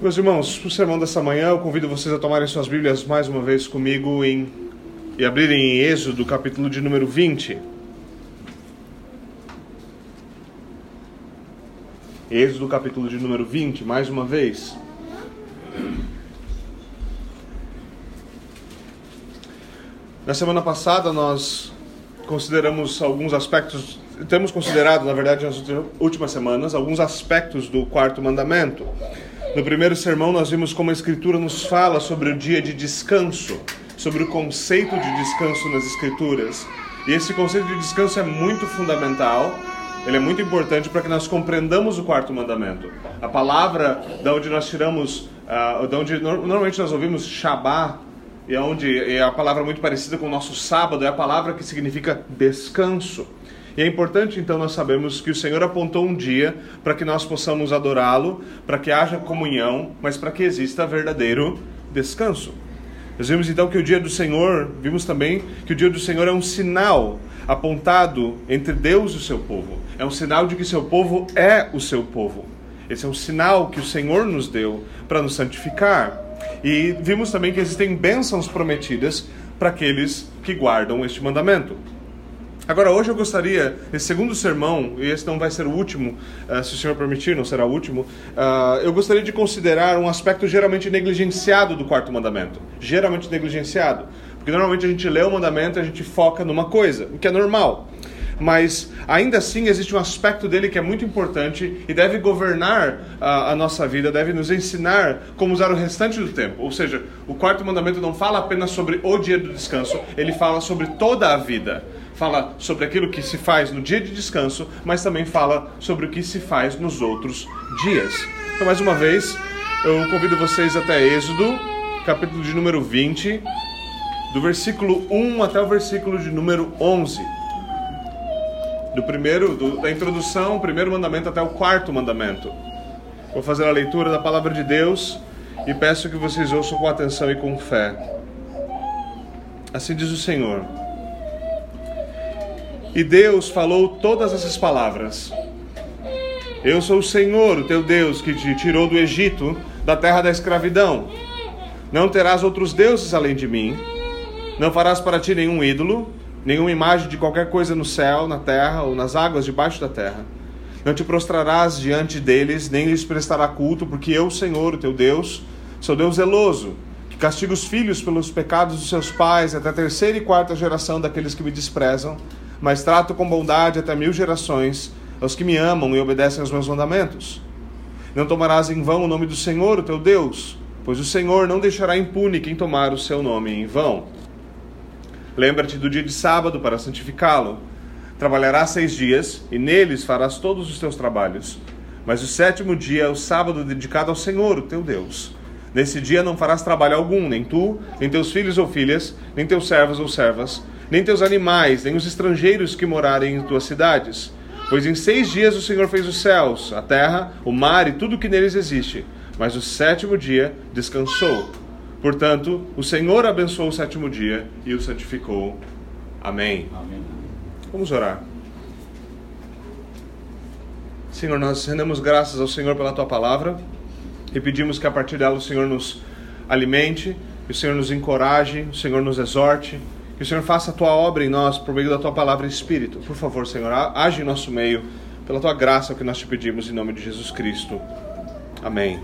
Meus irmãos, para o sermão dessa manhã, eu convido vocês a tomarem suas Bíblias mais uma vez comigo em, e abrirem em Êxodo, capítulo de número 20. Êxodo, capítulo de número 20, mais uma vez. Na semana passada nós consideramos alguns aspectos, temos considerado, na verdade, nas últimas semanas, alguns aspectos do quarto mandamento. No primeiro sermão nós vimos como a Escritura nos fala sobre o dia de descanso, sobre o conceito de descanso nas Escrituras. E esse conceito de descanso é muito fundamental, ele é muito importante para que nós compreendamos o quarto mandamento. A palavra da onde nós tiramos, uh, da onde normalmente nós ouvimos Shabá, e é onde é a palavra muito parecida com o nosso sábado, é a palavra que significa descanso. E é importante então nós sabemos que o Senhor apontou um dia para que nós possamos adorá-lo, para que haja comunhão, mas para que exista verdadeiro descanso. Nós vimos então que o dia do Senhor, vimos também que o dia do Senhor é um sinal apontado entre Deus e o seu povo. É um sinal de que seu povo é o seu povo. Esse é um sinal que o Senhor nos deu para nos santificar. E vimos também que existem bênçãos prometidas para aqueles que guardam este mandamento. Agora, hoje eu gostaria, esse segundo sermão, e esse não vai ser o último, uh, se o Senhor permitir, não será o último, uh, eu gostaria de considerar um aspecto geralmente negligenciado do quarto mandamento. Geralmente negligenciado. Porque normalmente a gente lê o mandamento e a gente foca numa coisa, o que é normal mas ainda assim existe um aspecto dele que é muito importante e deve governar a, a, nossa vida, deve nos ensinar como usar o restante do tempo. Ou seja, o quarto mandamento não fala apenas sobre o dia do descanso, ele fala sobre toda a vida. Fala sobre aquilo que se faz no dia de descanso, mas também fala sobre o que se faz nos outros dias. Então, mais uma vez, eu convido vocês até Êxodo, capítulo de número 20, do versículo 1 até o versículo de número 11 do primeiro, do, da introdução, primeiro mandamento até o quarto mandamento. Vou fazer a leitura da palavra de Deus e peço que vocês ouçam com atenção e com fé. Assim diz o Senhor. E Deus falou todas essas palavras. Eu sou o Senhor, o teu Deus, que te tirou do Egito, da terra da escravidão. Não terás outros deuses além de mim. Não farás para ti nenhum ídolo nenhuma imagem de qualquer coisa no céu, na terra ou nas águas debaixo da terra. Não te prostrarás diante deles, nem lhes prestará culto, porque eu, Senhor, o teu Deus, sou Deus zeloso, que castiga os filhos pelos pecados dos seus pais até a terceira e quarta geração daqueles que me desprezam, mas trato com bondade até mil gerações aos que me amam e obedecem aos meus mandamentos. Não tomarás em vão o nome do Senhor, o teu Deus, pois o Senhor não deixará impune quem tomar o seu nome em vão. Lembra-te do dia de sábado para santificá-lo. Trabalharás seis dias, e neles farás todos os teus trabalhos. Mas o sétimo dia é o sábado dedicado ao Senhor, o teu Deus. Nesse dia não farás trabalho algum, nem tu, nem teus filhos ou filhas, nem teus servos ou servas, nem teus animais, nem os estrangeiros que morarem em tuas cidades. Pois em seis dias o Senhor fez os céus, a terra, o mar e tudo o que neles existe. Mas o sétimo dia descansou. Portanto, o Senhor abençoou o sétimo dia e o santificou. Amém. Amém. Vamos orar. Senhor, nós rendemos graças ao Senhor pela tua palavra e pedimos que a partir dela o Senhor nos alimente, que o Senhor nos encoraje, o Senhor nos exorte, que o Senhor faça a tua obra em nós por meio da tua palavra e espírito. Por favor, Senhor, age em nosso meio, pela tua graça, é o que nós te pedimos em nome de Jesus Cristo. Amém.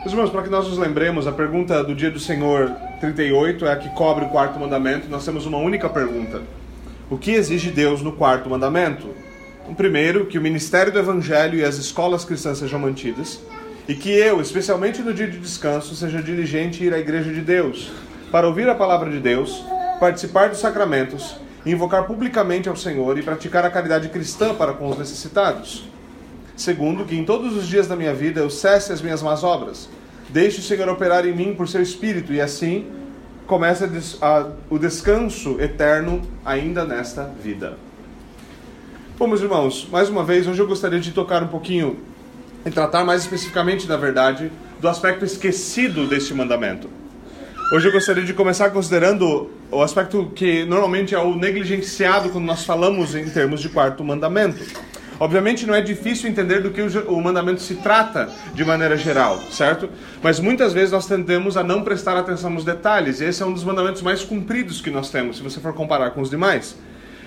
Meus irmãos, para que nós nos lembremos, a pergunta do dia do Senhor 38 é a que cobre o quarto mandamento. Nós temos uma única pergunta: O que exige Deus no quarto mandamento? O primeiro, que o ministério do Evangelho e as escolas cristãs sejam mantidas, e que eu, especialmente no dia de descanso, seja diligente em ir à igreja de Deus, para ouvir a palavra de Deus, participar dos sacramentos, invocar publicamente ao Senhor e praticar a caridade cristã para com os necessitados. Segundo, que em todos os dias da minha vida eu cesse as minhas más obras. Deixe o Senhor operar em mim por seu Espírito, e assim começa o descanso eterno ainda nesta vida. Bom, meus irmãos, mais uma vez, hoje eu gostaria de tocar um pouquinho e tratar mais especificamente, na verdade, do aspecto esquecido deste mandamento. Hoje eu gostaria de começar considerando o aspecto que normalmente é o negligenciado quando nós falamos em termos de quarto mandamento Obviamente não é difícil entender do que o mandamento se trata de maneira geral, certo? Mas muitas vezes nós tendemos a não prestar atenção nos detalhes, e esse é um dos mandamentos mais cumpridos que nós temos, se você for comparar com os demais.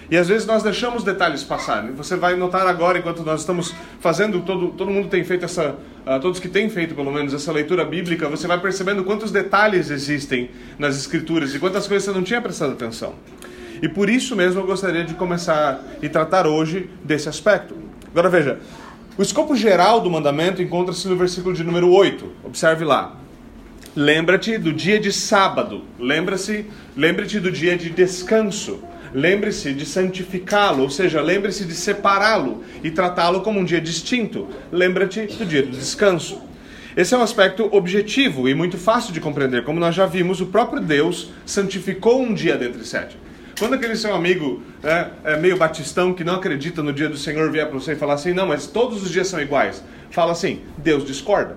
E às vezes nós deixamos detalhes passarem. Você vai notar agora, enquanto nós estamos fazendo, todo, todo mundo tem feito essa, uh, todos que têm feito pelo menos essa leitura bíblica, você vai percebendo quantos detalhes existem nas escrituras e quantas coisas você não tinha prestado atenção. E por isso mesmo eu gostaria de começar e tratar hoje desse aspecto. Agora veja, o escopo geral do mandamento encontra-se no versículo de número 8. Observe lá. Lembra-te do dia de sábado. Lembra-se, lembre-te do dia de descanso. Lembre-se de santificá-lo, ou seja, lembre-se de separá-lo e tratá-lo como um dia distinto. Lembra-te do dia do descanso. Esse é um aspecto objetivo e muito fácil de compreender. Como nós já vimos, o próprio Deus santificou um dia dentre sete. Quando aquele seu amigo né, é meio batistão que não acredita no dia do Senhor vier para você e falar assim, não, mas todos os dias são iguais, fala assim: Deus discorda.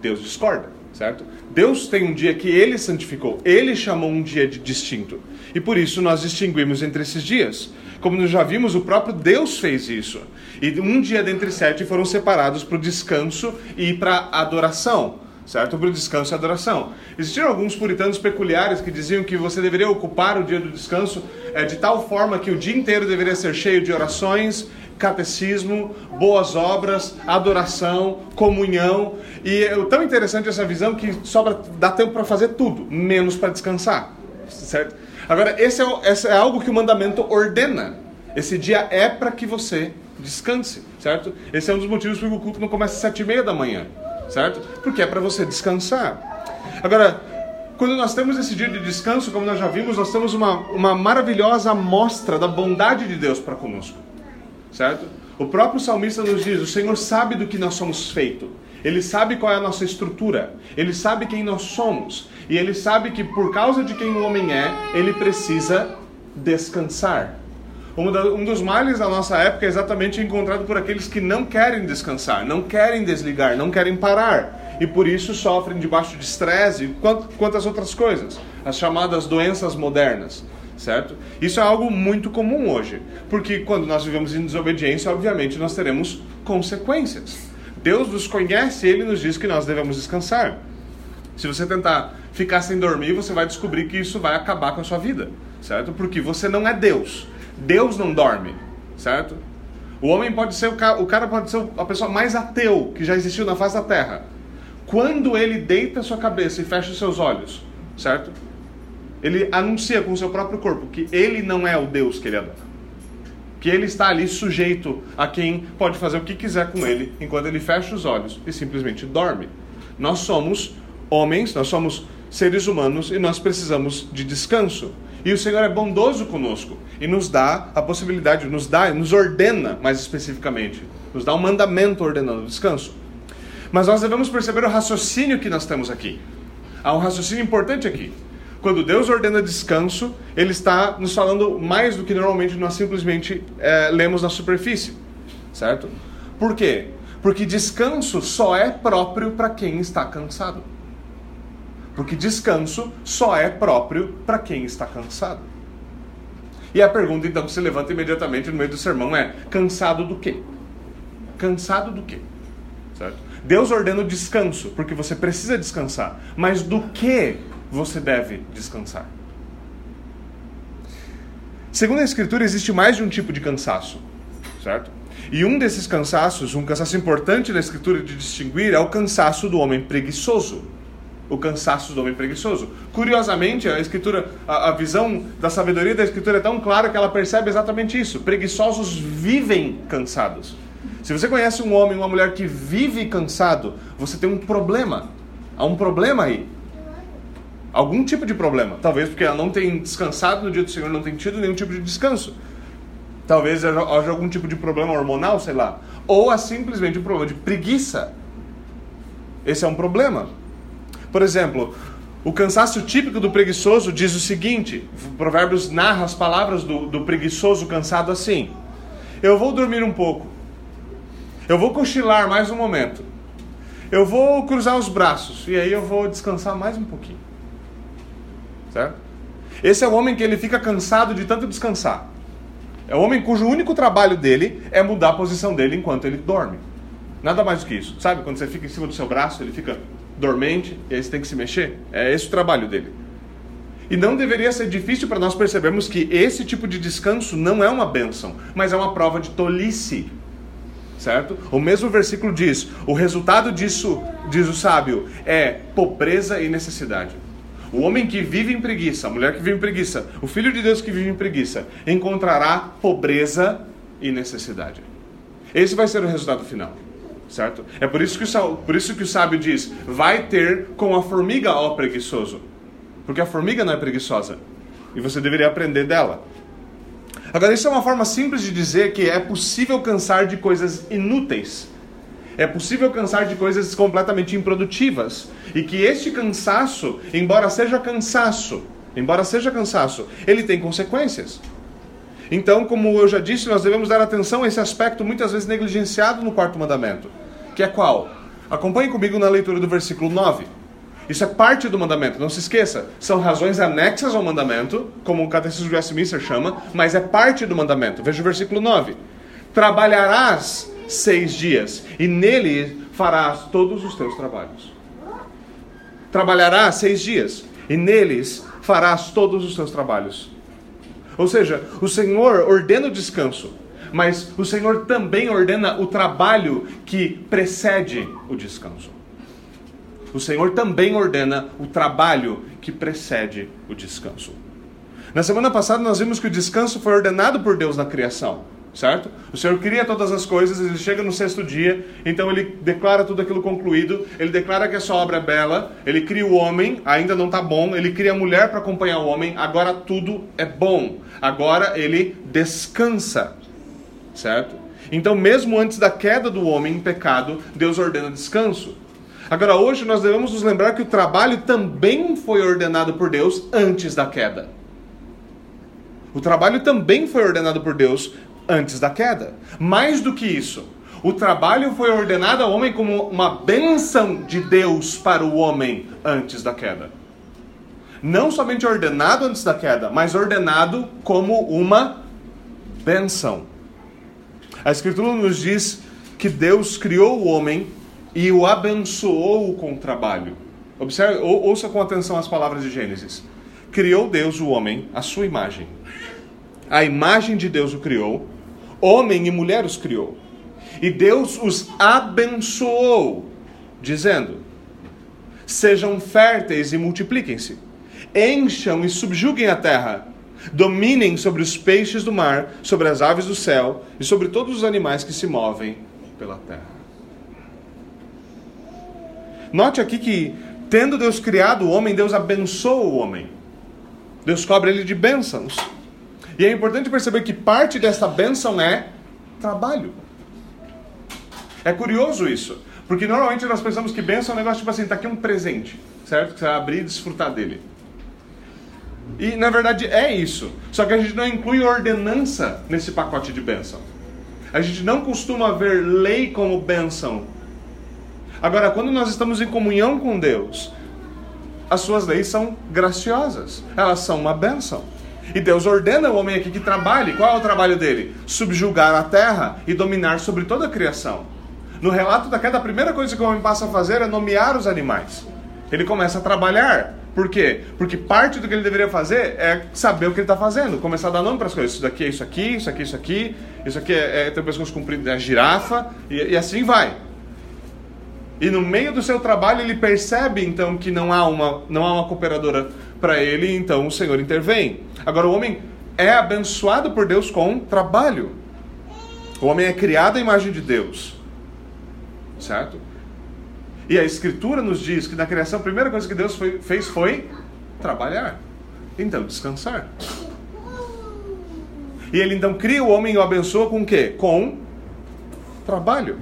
Deus discorda, certo? Deus tem um dia que ele santificou, ele chamou um dia de distinto. E por isso nós distinguimos entre esses dias. Como nós já vimos, o próprio Deus fez isso. E um dia dentre sete foram separados para o descanso e para a adoração certo? Para o descanso e adoração. Existiram alguns puritanos peculiares que diziam que você deveria ocupar o dia do descanso é, de tal forma que o dia inteiro deveria ser cheio de orações, catecismo, boas obras, adoração, comunhão. E é tão interessante essa visão que sobra, dá tempo para fazer tudo, menos para descansar, certo? Agora, esse é, esse é algo que o mandamento ordena. Esse dia é para que você descanse, certo? Esse é um dos motivos por que o culto não começa às sete e meia da manhã certo? Porque é para você descansar. Agora, quando nós temos esse dia de descanso, como nós já vimos, nós temos uma, uma maravilhosa amostra da bondade de Deus para conosco, certo? O próprio salmista nos diz: o Senhor sabe do que nós somos feito. Ele sabe qual é a nossa estrutura, ele sabe quem nós somos, e ele sabe que por causa de quem o homem é, ele precisa descansar. Um, dos males da nossa época é exatamente encontrado por aqueles que não querem descansar, não querem desligar, não querem parar. E por isso sofrem debaixo de estresse, quanto, quantas outras coisas. As chamadas doenças modernas, certo? Isso é algo muito comum hoje. Porque quando nós vivemos em desobediência, obviamente nós teremos consequências. Deus nos conhece e Ele nos diz que nós devemos descansar. Se você tentar ficar sem dormir, você vai descobrir que isso vai acabar com a sua vida, certo? Porque você não é Deus. Deus não dorme, certo? O homem pode ser o cara, o cara pode ser a pessoa mais ateu que já existiu na face da terra. Quando ele deita a sua cabeça e fecha os seus olhos, certo? Ele anuncia com o seu próprio corpo que ele não é o Deus que ele adora. Que ele está ali sujeito a quem pode fazer o que quiser com ele enquanto ele fecha os olhos e simplesmente dorme. Nós somos homens, nós somos seres humanos e nós precisamos de descanso. E o Senhor é bondoso conosco e nos dá a possibilidade, nos dá, nos ordena mais especificamente, nos dá um mandamento ordenando o descanso. Mas nós devemos perceber o raciocínio que nós temos aqui. Há um raciocínio importante aqui. Quando Deus ordena descanso, Ele está nos falando mais do que normalmente nós simplesmente é, lemos na superfície, certo? Por quê? Porque descanso só é próprio para quem está cansado. Porque descanso só é próprio para quem está cansado. E a pergunta então que se levanta imediatamente no meio do sermão é: cansado do quê? Cansado do quê? Certo? Deus ordena o descanso, porque você precisa descansar. Mas do que você deve descansar? Segundo a Escritura, existe mais de um tipo de cansaço, certo? E um desses cansaços, um cansaço importante na Escritura de distinguir, é o cansaço do homem preguiçoso o cansaço do homem preguiçoso. Curiosamente, a escritura, a, a, visão da sabedoria da escritura é tão clara que ela percebe exatamente isso. Preguiçosos vivem cansados. Se você conhece um homem, uma mulher que vive cansado, você tem um problema. Há um problema aí. Algum tipo de problema. Talvez porque ela não tem descansado no dia do Senhor, não tem tido nenhum tipo de descanso. Talvez haja algum tipo de problema hormonal, sei lá. Ou é simplesmente um problema de preguiça. Esse é um problema. Por exemplo, o cansaço típico do preguiçoso diz o seguinte: Provérbios narra as palavras do, do preguiçoso cansado assim: Eu vou dormir um pouco, eu vou cochilar mais um momento, eu vou cruzar os braços e aí eu vou descansar mais um pouquinho. Certo? Esse é o homem que ele fica cansado de tanto descansar. É o homem cujo único trabalho dele é mudar a posição dele enquanto ele dorme. Nada mais do que isso. Sabe quando você fica em cima do seu braço, ele fica dormente e aí você tem que se mexer? É esse o trabalho dele. E não deveria ser difícil para nós percebermos que esse tipo de descanso não é uma bênção, mas é uma prova de tolice. Certo? O mesmo versículo diz: o resultado disso, diz o sábio, é pobreza e necessidade. O homem que vive em preguiça, a mulher que vive em preguiça, o filho de Deus que vive em preguiça, encontrará pobreza e necessidade. Esse vai ser o resultado final. Certo? É por isso que o, por isso que o sábio diz: vai ter com a formiga, ó preguiçoso. Porque a formiga não é preguiçosa. E você deveria aprender dela. Agora, isso é uma forma simples de dizer que é possível cansar de coisas inúteis. É possível cansar de coisas completamente improdutivas. E que este cansaço, embora seja cansaço, embora seja cansaço, ele tem consequências. Então, como eu já disse, nós devemos dar atenção a esse aspecto muitas vezes negligenciado no quarto mandamento. Que é qual? Acompanhe comigo na leitura do versículo 9. Isso é parte do mandamento, não se esqueça. São razões anexas ao mandamento, como o Catecismo de Westminster chama, mas é parte do mandamento. Veja o versículo 9. Trabalharás seis dias, e nele farás todos os teus trabalhos. Trabalharás seis dias, e neles farás todos os teus trabalhos. Ou seja, o Senhor ordena o descanso, mas o Senhor também ordena o trabalho que precede o descanso o Senhor também ordena o trabalho que precede o descanso. Na semana passada nós vimos que o descanso foi ordenado por Deus na criação, certo? O Senhor cria todas as coisas, ele chega no sexto dia, então ele declara tudo aquilo concluído, ele declara que a sua obra é bela, ele cria o homem, ainda não está bom, ele cria a mulher para acompanhar o homem, agora tudo é bom. Agora ele descansa, certo? Então, mesmo antes da queda do homem em pecado, Deus ordena descanso. Agora, hoje nós devemos nos lembrar que o trabalho também foi ordenado por Deus antes da queda. O trabalho também foi ordenado por Deus antes da queda. Mais do que isso, o trabalho foi ordenado ao homem como uma bênção de Deus para o homem antes da queda. Não somente ordenado antes da queda, mas ordenado como uma bênção. A Escritura nos diz que Deus criou o homem e o abençoou com o trabalho. Observe, ou, ouça com atenção as palavras de Gênesis. Criou Deus o homem à sua imagem. A imagem de Deus o criou, homem e mulher os criou. E Deus os abençoou, dizendo: Sejam férteis e multipliquem-se, encham e subjuguem a terra, dominem sobre os peixes do mar, sobre as aves do céu e sobre todos os animais que se movem pela terra. Note aqui que, tendo Deus criado o homem, Deus abençoa o homem. Deus cobre ele de bênçãos. E é importante perceber que parte dessa bênção é trabalho. É curioso isso, porque normalmente nós pensamos que bênção é um negócio tipo assim, está aqui um presente, certo? Que você vai abrir e desfrutar dele. E na verdade é isso. Só que a gente não inclui ordenança nesse pacote de bênção. A gente não costuma ver lei como bênção Agora, quando nós estamos em comunhão com Deus, as suas leis são graciosas, elas são uma bênção. E Deus ordena o homem aqui que trabalhe. Qual é o trabalho dele? Subjugar a terra e dominar sobre toda a criação. No relato da queda, a primeira coisa que o homem passa a fazer é nomear os animais. Ele começa a trabalhar. Por quê? Porque parte do que ele deveria fazer é saber o que ele está fazendo, começar a dar nome para as coisas. Isso daqui é isso aqui, isso aqui é isso aqui, isso aqui é, é tem pescoço comprido, é a girafa, e, e assim vai. E no meio do seu trabalho ele percebe então que não há uma, não há uma cooperadora para ele, então o Senhor intervém. Agora o homem é abençoado por Deus com trabalho. O homem é criado à imagem de Deus. Certo? E a Escritura nos diz que na criação a primeira coisa que Deus foi, fez foi trabalhar. Então, descansar. E ele então cria o homem e o abençoa com o quê? Com trabalho.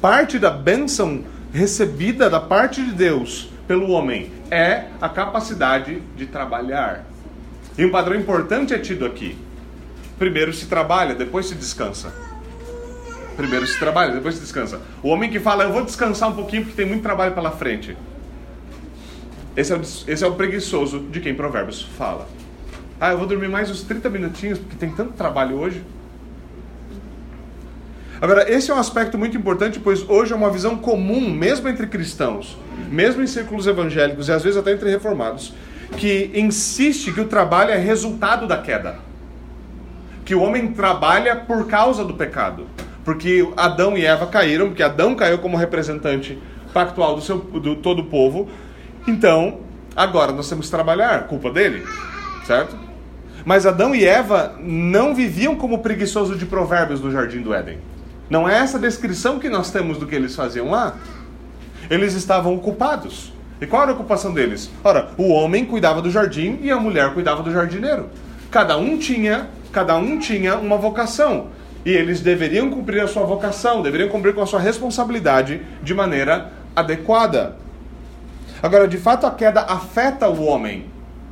Parte da bênção recebida da parte de Deus pelo homem é a capacidade de trabalhar. E um padrão importante é tido aqui. Primeiro se trabalha, depois se descansa. Primeiro se trabalha, depois se descansa. O homem que fala, eu vou descansar um pouquinho porque tem muito trabalho pela frente. Esse é o, esse é o preguiçoso de quem Provérbios fala. Ah, eu vou dormir mais uns 30 minutinhos porque tem tanto trabalho hoje. Agora, esse é um aspecto muito importante, pois hoje é uma visão comum, mesmo entre cristãos, mesmo em círculos evangélicos e às vezes até entre reformados, que insiste que o trabalho é resultado da queda. Que o homem trabalha por causa do pecado. Porque Adão e Eva caíram, porque Adão caiu como representante pactual do, seu, do todo o povo. Então, agora nós temos que trabalhar, culpa dele, certo? Mas Adão e Eva não viviam como preguiçoso de provérbios no jardim do Éden. Não é essa descrição que nós temos do que eles faziam lá. Eles estavam ocupados. E qual era a ocupação deles? Ora, o homem cuidava do jardim e a mulher cuidava do jardineiro. Cada um tinha, cada um tinha uma vocação. E eles deveriam cumprir a sua vocação, deveriam cumprir com a sua responsabilidade de maneira adequada. Agora, de fato, a queda afeta o homem.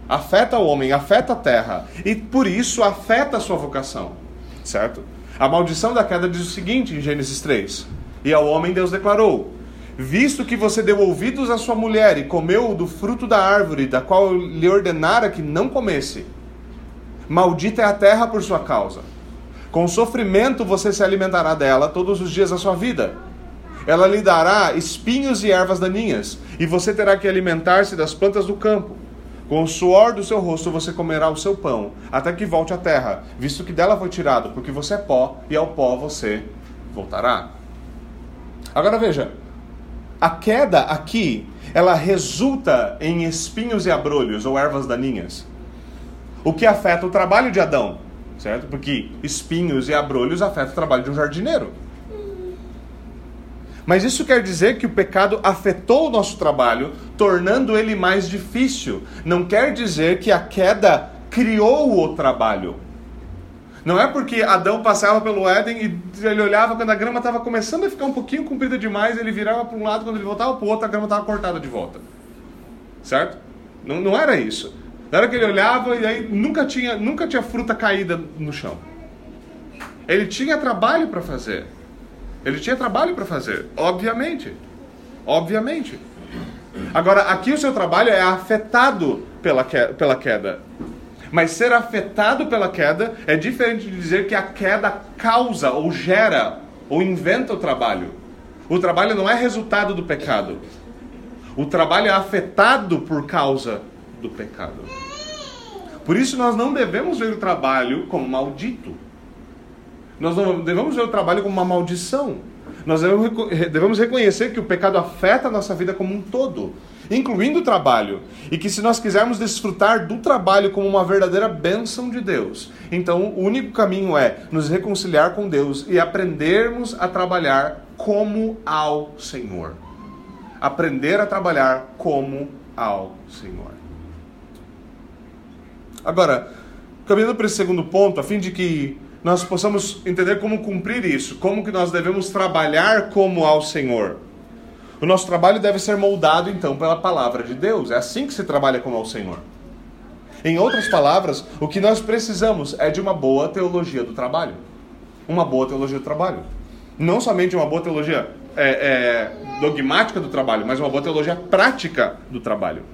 Afeta o homem, afeta a terra. E por isso afeta a sua vocação. Certo? A maldição da queda diz o seguinte em Gênesis 3: E ao homem Deus declarou: Visto que você deu ouvidos à sua mulher e comeu do fruto da árvore, da qual lhe ordenara que não comesse, maldita é a terra por sua causa. Com sofrimento você se alimentará dela todos os dias da sua vida. Ela lhe dará espinhos e ervas daninhas, e você terá que alimentar-se das plantas do campo. Com o suor do seu rosto você comerá o seu pão, até que volte à terra, visto que dela foi tirado, porque você é pó, e ao pó você voltará. Agora veja, a queda aqui, ela resulta em espinhos e abrolhos ou ervas daninhas. O que afeta o trabalho de Adão, certo? Porque espinhos e abrolhos afetam o trabalho de um jardineiro. Mas isso quer dizer que o pecado afetou o nosso trabalho, tornando ele mais difícil. Não quer dizer que a queda criou o trabalho. Não é porque Adão passava pelo Éden e ele olhava quando a grama estava começando a ficar um pouquinho comprida demais, ele virava para um lado, quando ele voltava para o outro, a grama estava cortada de volta. Certo? Não, não era isso. Não era que ele olhava e aí nunca tinha, nunca tinha fruta caída no chão. Ele tinha trabalho para fazer. Ele tinha trabalho para fazer, obviamente. Obviamente. Agora, aqui o seu trabalho é afetado pela queda. Mas ser afetado pela queda é diferente de dizer que a queda causa ou gera ou inventa o trabalho. O trabalho não é resultado do pecado. O trabalho é afetado por causa do pecado. Por isso nós não devemos ver o trabalho como maldito. Nós não devemos ver o trabalho como uma maldição. Nós devemos reconhecer que o pecado afeta a nossa vida como um todo incluindo o trabalho, e que se nós quisermos desfrutar do trabalho como uma verdadeira bênção de Deus, então o único caminho é nos reconciliar com Deus e aprendermos a trabalhar como ao Senhor. Aprender a trabalhar como ao Senhor. Agora, caminhando para esse segundo ponto, a fim de que nós possamos entender como cumprir isso, como que nós devemos trabalhar como ao Senhor. O nosso trabalho deve ser moldado então pela palavra de Deus. É assim que se trabalha como ao Senhor. Em outras palavras, o que nós precisamos é de uma boa teologia do trabalho. Uma boa teologia do trabalho. Não somente uma boa teologia é, é, dogmática do trabalho, mas uma boa teologia prática do trabalho.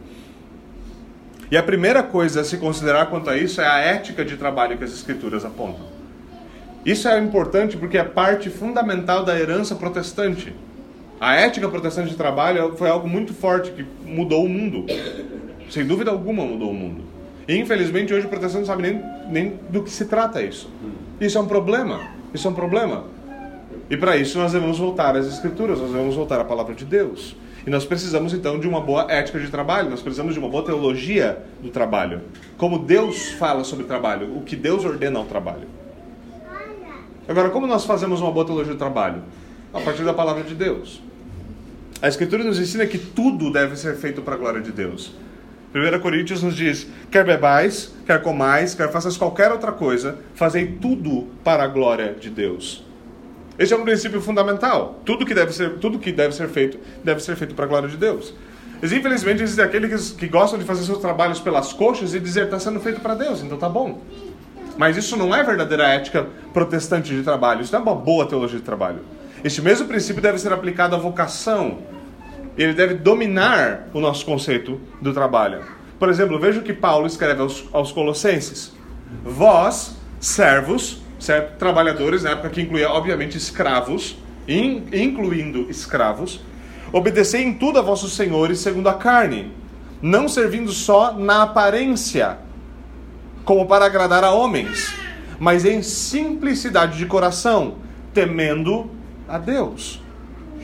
E a primeira coisa a se considerar quanto a isso é a ética de trabalho que as Escrituras apontam. Isso é importante porque é parte fundamental da herança protestante. A ética protestante de trabalho foi algo muito forte que mudou o mundo. Sem dúvida alguma mudou o mundo. E infelizmente hoje o protestante não sabe nem, nem do que se trata isso. Isso é um problema. Isso é um problema. E para isso nós devemos voltar às escrituras, nós devemos voltar à palavra de Deus. E nós precisamos então de uma boa ética de trabalho, nós precisamos de uma boa teologia do trabalho. Como Deus fala sobre trabalho, o que Deus ordena ao trabalho. Agora, como nós fazemos uma boa teologia do trabalho? A partir da palavra de Deus. A Escritura nos ensina que tudo deve ser feito para a glória de Deus. 1 Coríntios nos diz: quer bebais, quer comais, quer faças qualquer outra coisa, fazei tudo para a glória de Deus. Esse é um princípio fundamental. Tudo que deve ser, tudo que deve ser feito, deve ser feito para a glória de Deus. Mas infelizmente existem aqueles que, que gostam de fazer seus trabalhos pelas coxas e dizer está sendo feito para Deus, então tá bom. Mas isso não é verdadeira ética protestante de trabalho, isso não é uma boa teologia de trabalho. Este mesmo princípio deve ser aplicado à vocação. Ele deve dominar o nosso conceito do trabalho. Por exemplo, veja o que Paulo escreve aos, aos Colossenses: Vós, servos, certo? trabalhadores, na época que incluía, obviamente, escravos, in, incluindo escravos, obedecei em tudo a vossos senhores segundo a carne, não servindo só na aparência, como para agradar a homens, mas em simplicidade de coração, temendo a Deus.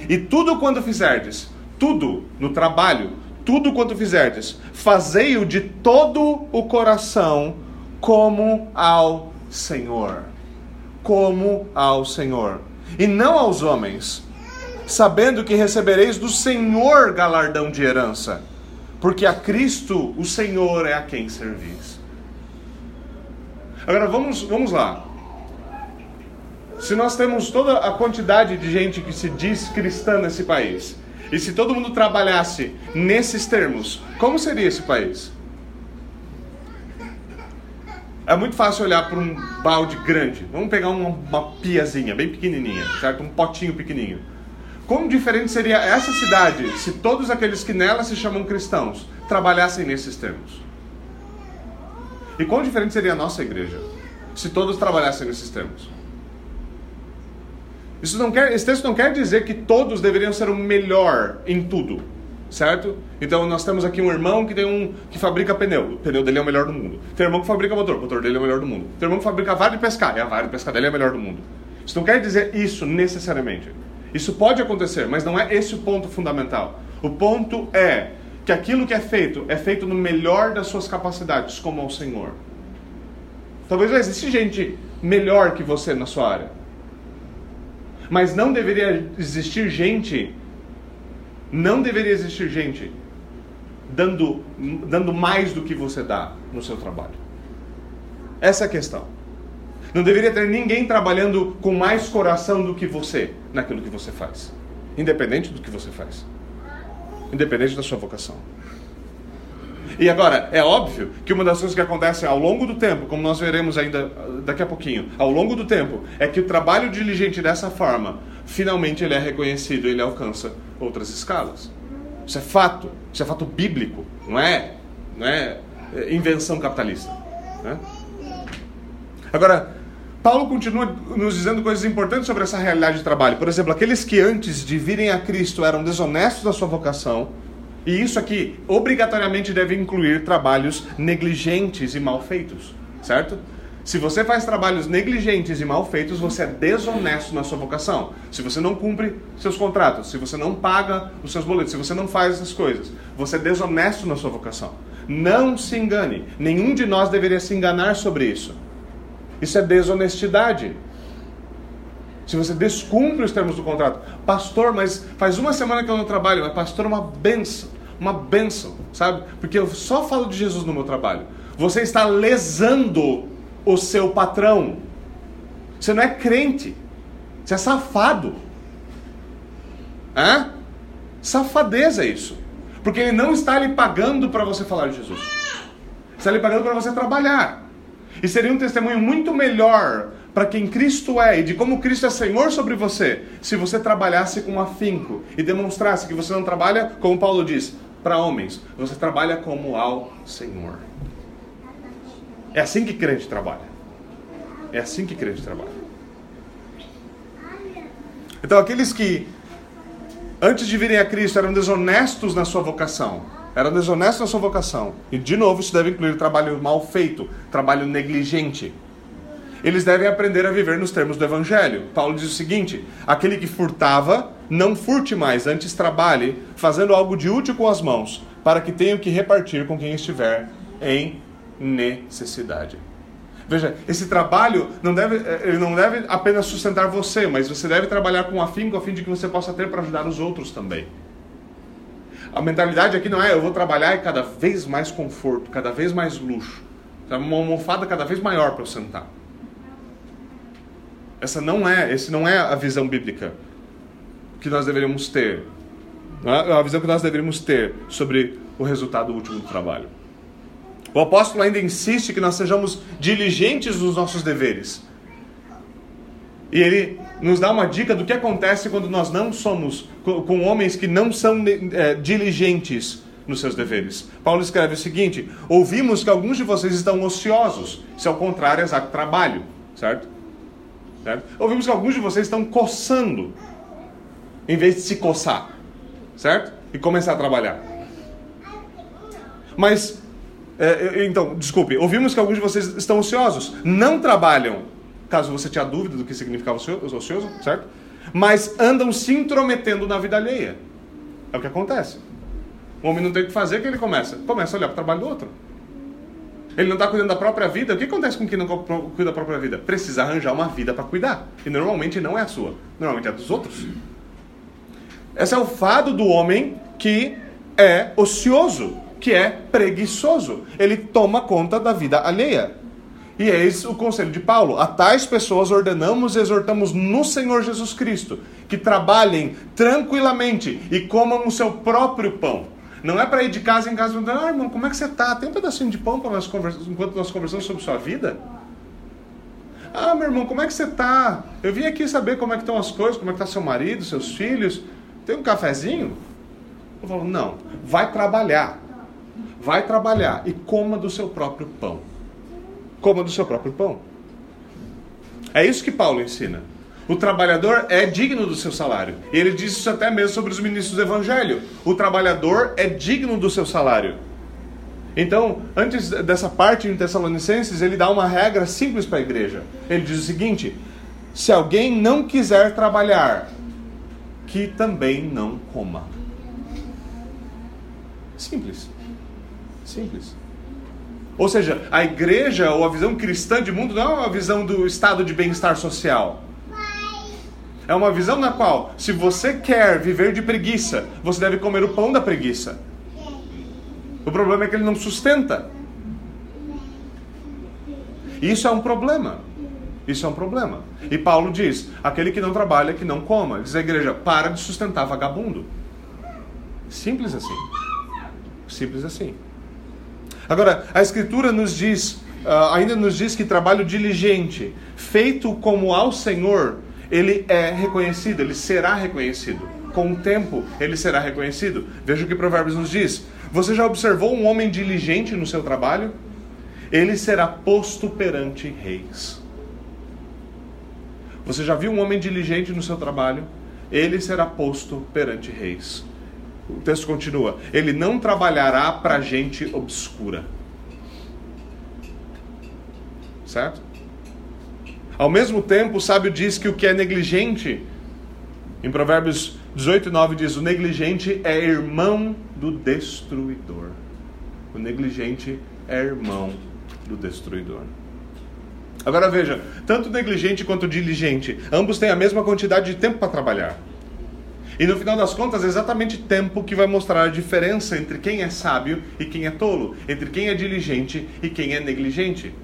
E tudo quando fizerdes, tudo no trabalho, tudo quanto fizerdes, fazei-o de todo o coração, como ao Senhor. Como ao Senhor. E não aos homens, sabendo que recebereis do Senhor galardão de herança, porque a Cristo, o Senhor, é a quem servis. Agora vamos, vamos lá. Se nós temos toda a quantidade de gente que se diz cristã nesse país, e se todo mundo trabalhasse nesses termos, como seria esse país? É muito fácil olhar para um balde grande. Vamos pegar uma, uma piazinha bem pequenininha, certo? Um potinho pequenininho. Como diferente seria essa cidade se todos aqueles que nela se chamam cristãos trabalhassem nesses termos? E quão diferente seria a nossa igreja se todos trabalhassem nesses termos? Isso não quer, esse texto não quer dizer que todos deveriam ser o melhor em tudo, certo? Então nós temos aqui um irmão que tem um que fabrica pneu, o pneu dele é o melhor do mundo. Tem um irmão que fabrica motor, o motor dele é o melhor do mundo. Tem um irmão que fabrica vara de pescar, e a vara de pescar dele é a melhor do mundo. Isso não quer dizer isso necessariamente. Isso pode acontecer, mas não é esse o ponto fundamental. O ponto é que aquilo que é feito é feito no melhor das suas capacidades, como ao Senhor. Talvez não exista gente melhor que você na sua área. Mas não deveria existir gente, não deveria existir gente dando, dando mais do que você dá no seu trabalho. Essa é a questão. Não deveria ter ninguém trabalhando com mais coração do que você naquilo que você faz, independente do que você faz, independente da sua vocação. E agora, é óbvio que uma das coisas que acontecem ao longo do tempo, como nós veremos ainda ah, daqui a pouquinho, ao longo do tempo, é que o trabalho diligente dessa forma, finalmente ele é reconhecido, ele alcança outras escalas. Isso é fato, isso é fato bíblico, não é, não é, é invenção capitalista. Né? Agora, Paulo continua nos dizendo coisas importantes sobre essa realidade de trabalho. Por exemplo, aqueles que antes de virem a Cristo eram desonestos na sua vocação, e isso aqui obrigatoriamente deve incluir trabalhos negligentes e mal feitos, certo? Se você faz trabalhos negligentes e mal feitos, você é desonesto na sua vocação. Se você não cumpre seus contratos, se você não paga os seus boletos, se você não faz essas coisas, você é desonesto na sua vocação. Não se engane. Nenhum de nós deveria se enganar sobre isso. Isso é desonestidade. Se você descumpre os termos do contrato, pastor, mas faz uma semana que eu não trabalho, mas pastor, uma benção uma benção, sabe? Porque eu só falo de Jesus no meu trabalho. Você está lesando o seu patrão. Você não é crente. Você é safado. Hã? Safadeza é isso. Porque ele não está lhe pagando para você falar de Jesus. Está lhe pagando para você trabalhar. E seria um testemunho muito melhor para quem Cristo é e de como Cristo é Senhor sobre você, se você trabalhasse com afinco e demonstrasse que você não trabalha, como Paulo diz, para homens, você trabalha como ao Senhor. É assim que crente trabalha. É assim que crente trabalha. Então, aqueles que antes de virem a Cristo eram desonestos na sua vocação, eram desonestos na sua vocação, e de novo isso deve incluir trabalho mal feito, trabalho negligente. Eles devem aprender a viver nos termos do Evangelho. Paulo diz o seguinte: aquele que furtava, não furte mais, antes trabalhe, fazendo algo de útil com as mãos, para que tenha o que repartir com quem estiver em necessidade. Veja, esse trabalho não deve, eh, ele não deve apenas sustentar você, mas você deve trabalhar com afinco a fim de que você possa ter para ajudar os outros também. A mentalidade aqui não é eu vou trabalhar e cada vez mais conforto, cada vez mais luxo, uma almofada cada vez maior para eu sentar. Essa não é, esse não é a visão bíblica que nós deveríamos ter. É? A visão que nós deveríamos ter sobre o resultado último do trabalho. O apóstolo ainda insiste que nós sejamos diligentes nos nossos deveres. E ele nos dá uma dica do que acontece quando nós não somos com homens que não são é, diligentes nos seus deveres. Paulo escreve o seguinte: Ouvimos que alguns de vocês estão ociosos. Isso é o contrário exato trabalho, certo? certo? Ouvimos que alguns de vocês estão coçando, em vez de se coçar, certo? E começar a trabalhar. Mas, é, então, desculpe, ouvimos que alguns de vocês estão ociosos, não trabalham, caso você tenha dúvida do que significava ocioso, certo? Mas andam se intrometendo na vida alheia. É o que acontece. O homem não tem o que fazer, que ele começa? Começa a olhar para o trabalho do outro. Ele não está cuidando da própria vida. O que acontece com quem não cuida da própria vida? Precisa arranjar uma vida para cuidar. E normalmente não é a sua. Normalmente é a dos outros. Esse é o fado do homem que é ocioso, que é preguiçoso. Ele toma conta da vida alheia. E eis o conselho de Paulo: a tais pessoas ordenamos e exortamos no Senhor Jesus Cristo que trabalhem tranquilamente e comam o seu próprio pão não é para ir de casa em casa perguntar, ah, irmão, como é que você está? Tem um pedacinho de pão nós enquanto nós conversamos sobre sua vida? Ah, meu irmão, como é que você está? Eu vim aqui saber como é que estão as coisas, como é que está seu marido, seus filhos. Tem um cafezinho? Eu falo, não, vai trabalhar. Vai trabalhar e coma do seu próprio pão. Coma do seu próprio pão. É isso que Paulo ensina. O trabalhador é digno do seu salário. E ele diz isso até mesmo sobre os ministros do evangelho. O trabalhador é digno do seu salário. Então, antes dessa parte em Tessalonicenses, ele dá uma regra simples para a igreja. Ele diz o seguinte: se alguém não quiser trabalhar, que também não coma. Simples. Simples. Ou seja, a igreja ou a visão cristã de mundo não é uma visão do estado de bem-estar social. É uma visão na qual, se você quer viver de preguiça, você deve comer o pão da preguiça. O problema é que ele não sustenta. Isso é um problema. Isso é um problema. E Paulo diz: aquele que não trabalha, que não coma. Diz a igreja: para de sustentar vagabundo. Simples assim. Simples assim. Agora, a Escritura nos diz, uh, ainda nos diz que trabalho diligente, feito como ao Senhor, ele é reconhecido, ele será reconhecido. Com o tempo, ele será reconhecido. Veja o que Provérbios nos diz. Você já observou um homem diligente no seu trabalho? Ele será posto perante reis. Você já viu um homem diligente no seu trabalho? Ele será posto perante reis. O texto continua: Ele não trabalhará para gente obscura. Certo? Ao mesmo tempo, o sábio diz que o que é negligente, em Provérbios 18, 9 diz: o negligente é irmão do destruidor. O negligente é irmão do destruidor. Agora veja, tanto negligente quanto diligente, ambos têm a mesma quantidade de tempo para trabalhar. E no final das contas, é exatamente tempo que vai mostrar a diferença entre quem é sábio e quem é tolo, entre quem é diligente e quem é negligente.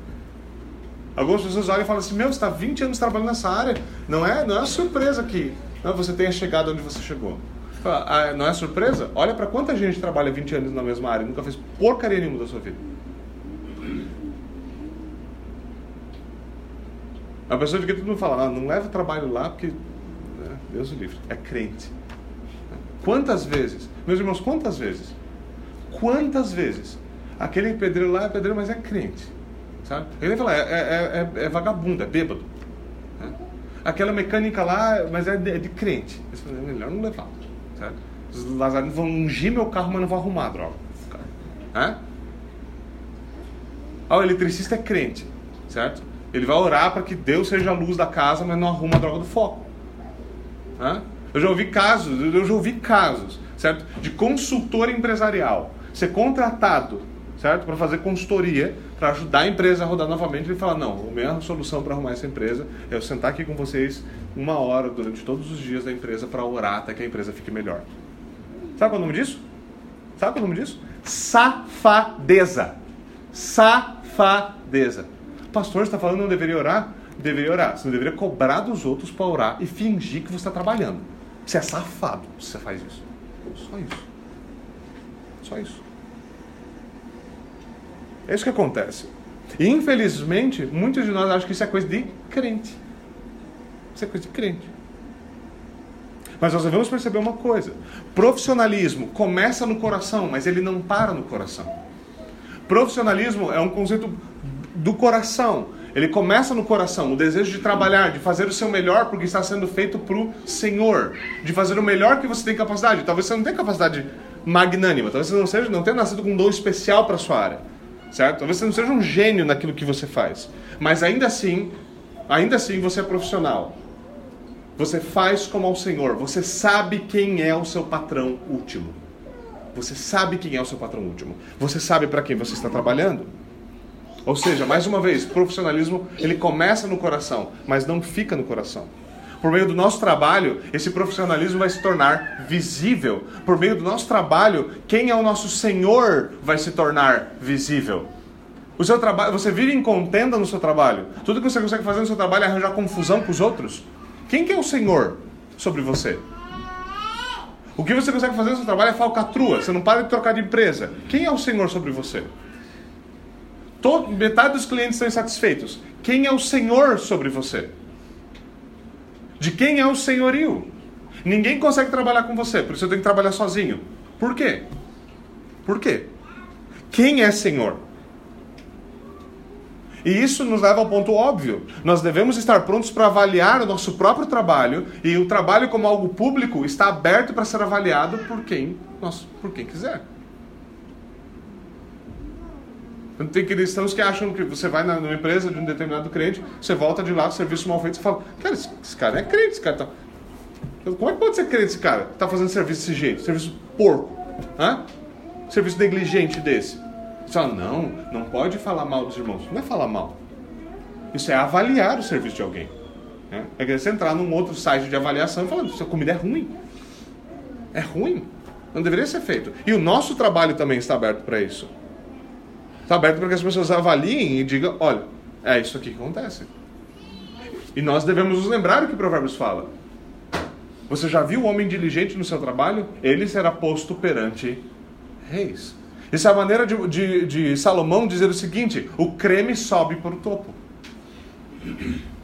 Algumas pessoas olham e falam assim: Meu, você está 20 anos trabalhando nessa área. Não é, não é surpresa que não, você tenha chegado onde você chegou. Ah, não é surpresa? Olha para quanta gente trabalha 20 anos na mesma área e nunca fez porcaria nenhuma da sua vida. A pessoa de que todo mundo fala: ah, Não leva trabalho lá porque. Né, Deus o livre. É crente. Quantas vezes, meus irmãos, quantas vezes? Quantas vezes? Aquele pedreiro lá é pedreiro, mas é crente. Sabe? Ele fala, é, é, é, é vagabundo, é bêbado. Né? Aquela mecânica lá, mas é de, é de crente. É melhor não levar. Sabe? Os lazarentos vão ungir meu carro, mas não vão arrumar a droga. Né? Ah, o eletricista é crente, certo? Ele vai orar para que Deus seja a luz da casa, mas não arruma a droga do foco. Né? Eu já ouvi casos, eu já ouvi casos, certo? De consultor empresarial ser contratado certo? Para fazer consultoria, para ajudar a empresa a rodar novamente. Ele fala: não, a minha solução para arrumar essa empresa é eu sentar aqui com vocês uma hora durante todos os dias da empresa para orar até que a empresa fique melhor. Sabe qual é o nome disso? Sabe qual é o nome disso? Safadeza. Safadeza. Pastor está falando não deveria orar? Deveria orar. Você não deveria cobrar dos outros para orar e fingir que você está trabalhando. Você é safado se você faz isso. Só isso. Só isso. É isso que acontece. E infelizmente, muitos de nós acham que isso é coisa de crente. Isso é coisa de crente. Mas nós devemos perceber uma coisa: profissionalismo começa no coração, mas ele não para no coração. Profissionalismo é um conceito do coração. Ele começa no coração, o desejo de trabalhar, de fazer o seu melhor porque está sendo feito para o Senhor, de fazer o melhor que você tem capacidade. Talvez você não tenha capacidade magnânima, talvez você não seja, não tenha nascido com um dom especial para sua área, certo? Talvez você não seja um gênio naquilo que você faz, mas ainda assim, ainda assim você é profissional. Você faz como ao Senhor, você sabe quem é o seu patrão último. Você sabe quem é o seu patrão último. Você sabe para quem você está trabalhando. Ou seja, mais uma vez, profissionalismo ele começa no coração, mas não fica no coração. Por meio do nosso trabalho, esse profissionalismo vai se tornar visível. Por meio do nosso trabalho, quem é o nosso Senhor vai se tornar visível. O seu trabalho, você vive em contenda no seu trabalho. Tudo que você consegue fazer no seu trabalho é arranjar confusão com os outros. Quem que é o Senhor sobre você? O que você consegue fazer no seu trabalho é falcatrua. Você não para de trocar de empresa. Quem é o Senhor sobre você? Todo, metade dos clientes estão insatisfeitos. Quem é o Senhor sobre você? De quem é o senhorio? Ninguém consegue trabalhar com você, por isso eu tenho que trabalhar sozinho. Por quê? Por quê? Quem é Senhor? E isso nos leva ao ponto óbvio. Nós devemos estar prontos para avaliar o nosso próprio trabalho e o trabalho como algo público está aberto para ser avaliado por quem, nós, por quem quiser. Tem cristãos que acham que você vai na, numa empresa de um determinado crente, você volta de lá, serviço mal feito, você fala, cara, esse, esse cara é crente, esse cara tá. Como é que pode ser crente esse cara? Tá fazendo serviço desse jeito, serviço porco, hã? Serviço negligente desse. Você fala, não, não pode falar mal dos irmãos. Não é falar mal. Isso é avaliar o serviço de alguém. Né? É que você entrar num outro site de avaliação e falar, sua comida é ruim. É ruim. Não deveria ser feito. E o nosso trabalho também está aberto para isso. Está aberto para que as pessoas avaliem e digam: olha, é isso aqui que acontece. E nós devemos nos lembrar o que Provérbios fala. Você já viu o homem diligente no seu trabalho? Ele será posto perante reis. Essa é a maneira de, de, de Salomão dizer o seguinte: o creme sobe para o topo.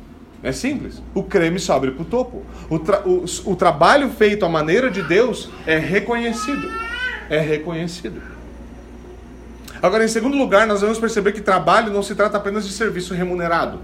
É simples. O creme sobe para o topo. O, tra o, o trabalho feito à maneira de Deus é reconhecido. É reconhecido. Agora, em segundo lugar, nós vamos perceber que trabalho não se trata apenas de serviço remunerado.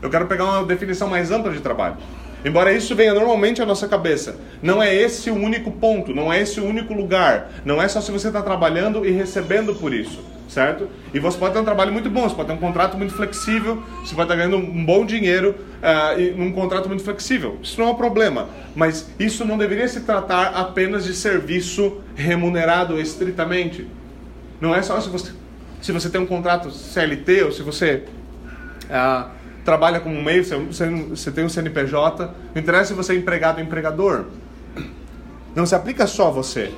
Eu quero pegar uma definição mais ampla de trabalho. Embora isso venha normalmente à nossa cabeça, não é esse o único ponto, não é esse o único lugar. Não é só se você está trabalhando e recebendo por isso, certo? E você pode ter um trabalho muito bom, você pode ter um contrato muito flexível, você pode estar ganhando um bom dinheiro uh, e num contrato muito flexível. Isso não é um problema, mas isso não deveria se tratar apenas de serviço remunerado estritamente. Não é só se você, se você tem um contrato CLT ou se você ah, trabalha como meio, você, você tem um CNPJ. Não interessa se você é empregado ou empregador. Não se aplica só a você.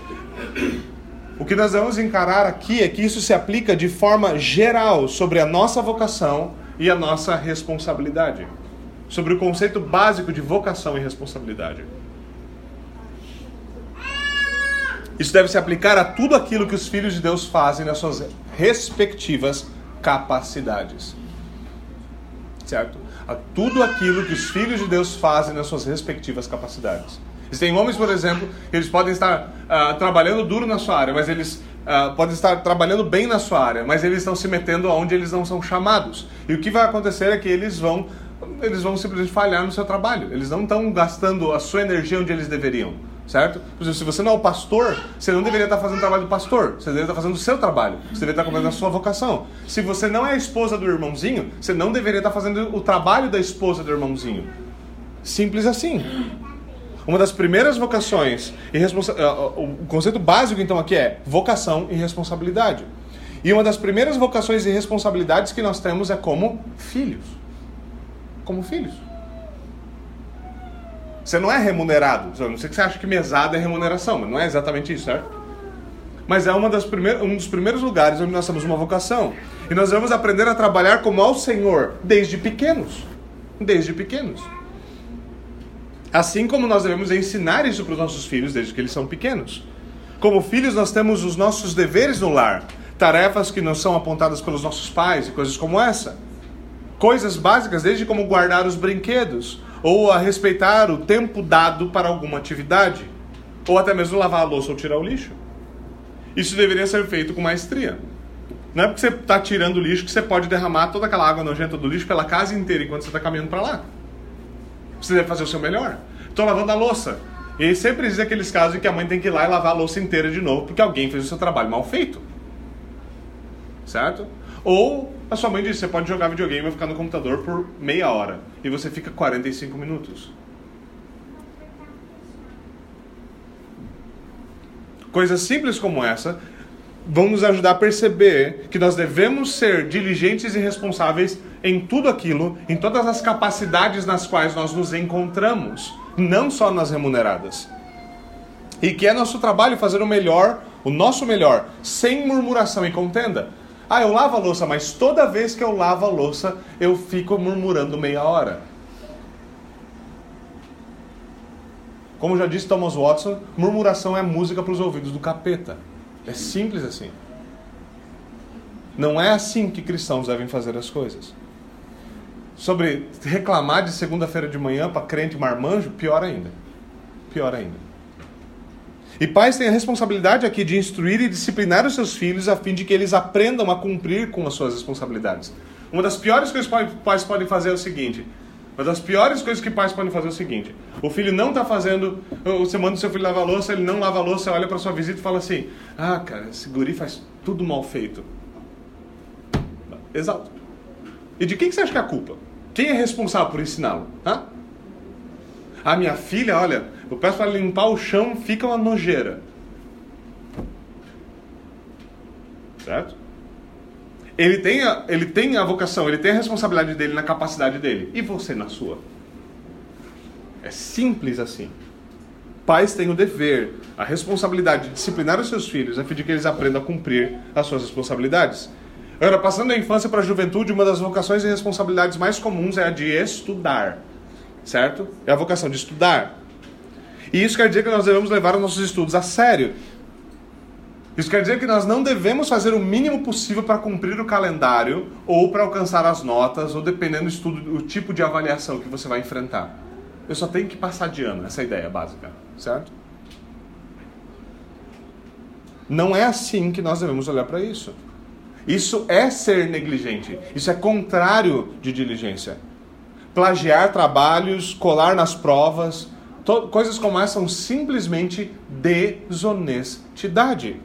O que nós vamos encarar aqui é que isso se aplica de forma geral sobre a nossa vocação e a nossa responsabilidade. Sobre o conceito básico de vocação e responsabilidade. Isso deve se aplicar a tudo aquilo que os filhos de Deus fazem nas suas respectivas capacidades. Certo? A tudo aquilo que os filhos de Deus fazem nas suas respectivas capacidades. Existem homens, por exemplo, eles podem estar uh, trabalhando duro na sua área, mas eles uh, podem estar trabalhando bem na sua área, mas eles estão se metendo onde eles não são chamados. E o que vai acontecer é que eles vão, eles vão simplesmente falhar no seu trabalho. Eles não estão gastando a sua energia onde eles deveriam certo? Por exemplo, se você não é o pastor, você não deveria estar fazendo o trabalho do pastor, você deveria estar fazendo o seu trabalho, você deveria estar cumprindo a sua vocação. Se você não é a esposa do irmãozinho, você não deveria estar fazendo o trabalho da esposa do irmãozinho. Simples assim. Uma das primeiras vocações e responsa... Eh, o conceito básico então aqui é vocação e responsabilidade. E uma das primeiras vocações e responsabilidades que nós temos é como filhos. Como filhos. Você não é remunerado. não sei que você acha que mesada é remuneração, mas não é exatamente isso, certo? Mas é uma das um dos primeiros lugares onde nós temos uma vocação. E nós vamos aprender a trabalhar como ao Senhor desde pequenos. Desde pequenos. Assim como nós devemos ensinar isso para os nossos filhos desde que eles são pequenos. Como filhos, nós temos os nossos deveres no lar, tarefas que nos são apontadas pelos nossos pais e coisas como essa. Coisas básicas, desde como guardar os brinquedos, ou a respeitar o tempo dado para alguma atividade, ou até mesmo lavar a louça ou tirar o lixo. Isso deveria ser feito com maestria. Não é porque você está tirando o lixo que você pode derramar toda aquela água nojenta do lixo pela casa inteira enquanto você está caminhando para lá. Você deve fazer o seu melhor. Estou lavando a louça. E sempre existe aqueles casos em que a mãe tem que ir lá e lavar a louça inteira de novo porque alguém fez o seu trabalho mal feito. Certo? Ou a sua mãe diz: você pode jogar videogame e ficar no computador por meia hora. E você fica 45 minutos. Coisas simples como essa vão nos ajudar a perceber que nós devemos ser diligentes e responsáveis em tudo aquilo, em todas as capacidades nas quais nós nos encontramos, não só nas remuneradas. E que é nosso trabalho fazer o melhor, o nosso melhor, sem murmuração e contenda. Ah, eu lavo a louça, mas toda vez que eu lavo a louça, eu fico murmurando meia hora. Como já disse Thomas Watson, murmuração é música para os ouvidos do capeta. É simples assim. Não é assim que cristãos devem fazer as coisas. Sobre reclamar de segunda-feira de manhã para crente marmanjo, pior ainda. Pior ainda. E pais têm a responsabilidade aqui de instruir e disciplinar os seus filhos a fim de que eles aprendam a cumprir com as suas responsabilidades. Uma das piores coisas que pais podem fazer é o seguinte: uma das piores coisas que pais podem fazer é o seguinte: o filho não está fazendo, você manda o seu filho lavar louça, ele não lava louça, olha para sua visita e fala assim: ah, cara, esse guri faz tudo mal feito. Exato. E de quem você acha que é a culpa? Quem é responsável por ensiná-lo? A minha filha, olha, eu peço para limpar o chão, fica uma nojeira. Certo? Ele tem, a, ele tem a vocação, ele tem a responsabilidade dele na capacidade dele. E você na sua? É simples assim. Pais têm o dever, a responsabilidade de disciplinar os seus filhos a fim de que eles aprendam a cumprir as suas responsabilidades. Agora, passando da infância para a juventude, uma das vocações e responsabilidades mais comuns é a de estudar. Certo? É a vocação de estudar. E isso quer dizer que nós devemos levar os nossos estudos a sério. Isso quer dizer que nós não devemos fazer o mínimo possível para cumprir o calendário ou para alcançar as notas, ou dependendo do estudo, do tipo de avaliação que você vai enfrentar. Eu só tenho que passar de ano, essa é a ideia básica, certo? Não é assim que nós devemos olhar para isso. Isso é ser negligente. Isso é contrário de diligência. Plagiar trabalhos, colar nas provas, coisas como essa são simplesmente desonestidade.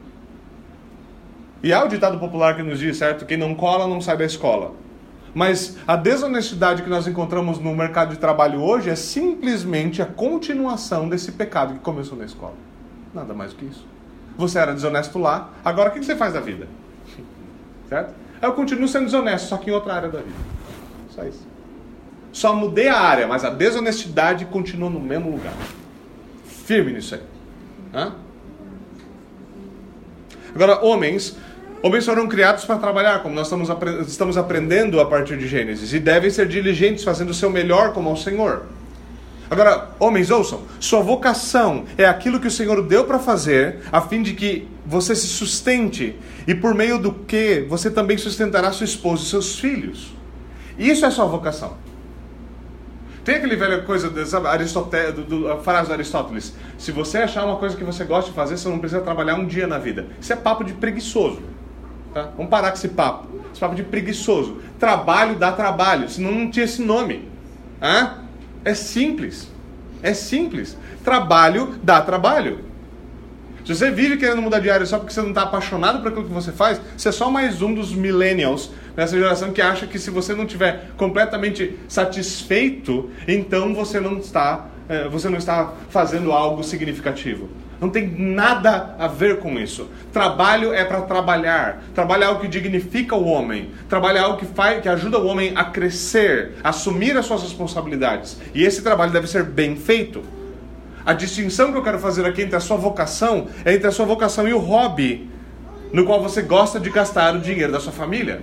E há o ditado popular que nos diz, certo? Quem não cola não sai da escola. Mas a desonestidade que nós encontramos no mercado de trabalho hoje é simplesmente a continuação desse pecado que começou na escola. Nada mais do que isso. Você era desonesto lá, agora o que você faz da vida? Certo? Eu continuo sendo desonesto, só que em outra área da vida. Só isso. Só mudei a área, mas a desonestidade continua no mesmo lugar. Firme nisso aí. Hã? Agora, homens Homens foram criados para trabalhar, como nós estamos, estamos aprendendo a partir de Gênesis, e devem ser diligentes, fazendo o seu melhor como ao Senhor. Agora, homens, ouçam: sua vocação é aquilo que o Senhor deu para fazer, a fim de que você se sustente, e por meio do que você também sustentará sua esposa e seus filhos. Isso é sua vocação. Tem aquele velha coisa, sabe, Aristoté, do, do, a frase do Aristóteles: se você achar uma coisa que você gosta de fazer, você não precisa trabalhar um dia na vida. Isso é papo de preguiçoso. Tá? Vamos parar com esse papo. Esse papo de preguiçoso. Trabalho dá trabalho, senão não tinha esse nome. Hã? É simples. É simples. Trabalho dá trabalho. Se você vive querendo mudar de área só porque você não está apaixonado por aquilo que você faz, você é só mais um dos millennials nessa geração que acha que se você não estiver completamente satisfeito, então você não está, é, você não está fazendo algo significativo. Não tem nada a ver com isso. Trabalho é para trabalhar. Trabalho é algo que dignifica o homem. Trabalho é algo que, faz, que ajuda o homem a crescer, assumir as suas responsabilidades. E esse trabalho deve ser bem feito. A distinção que eu quero fazer aqui entre a sua vocação é entre a sua vocação e o hobby, no qual você gosta de gastar o dinheiro da sua família.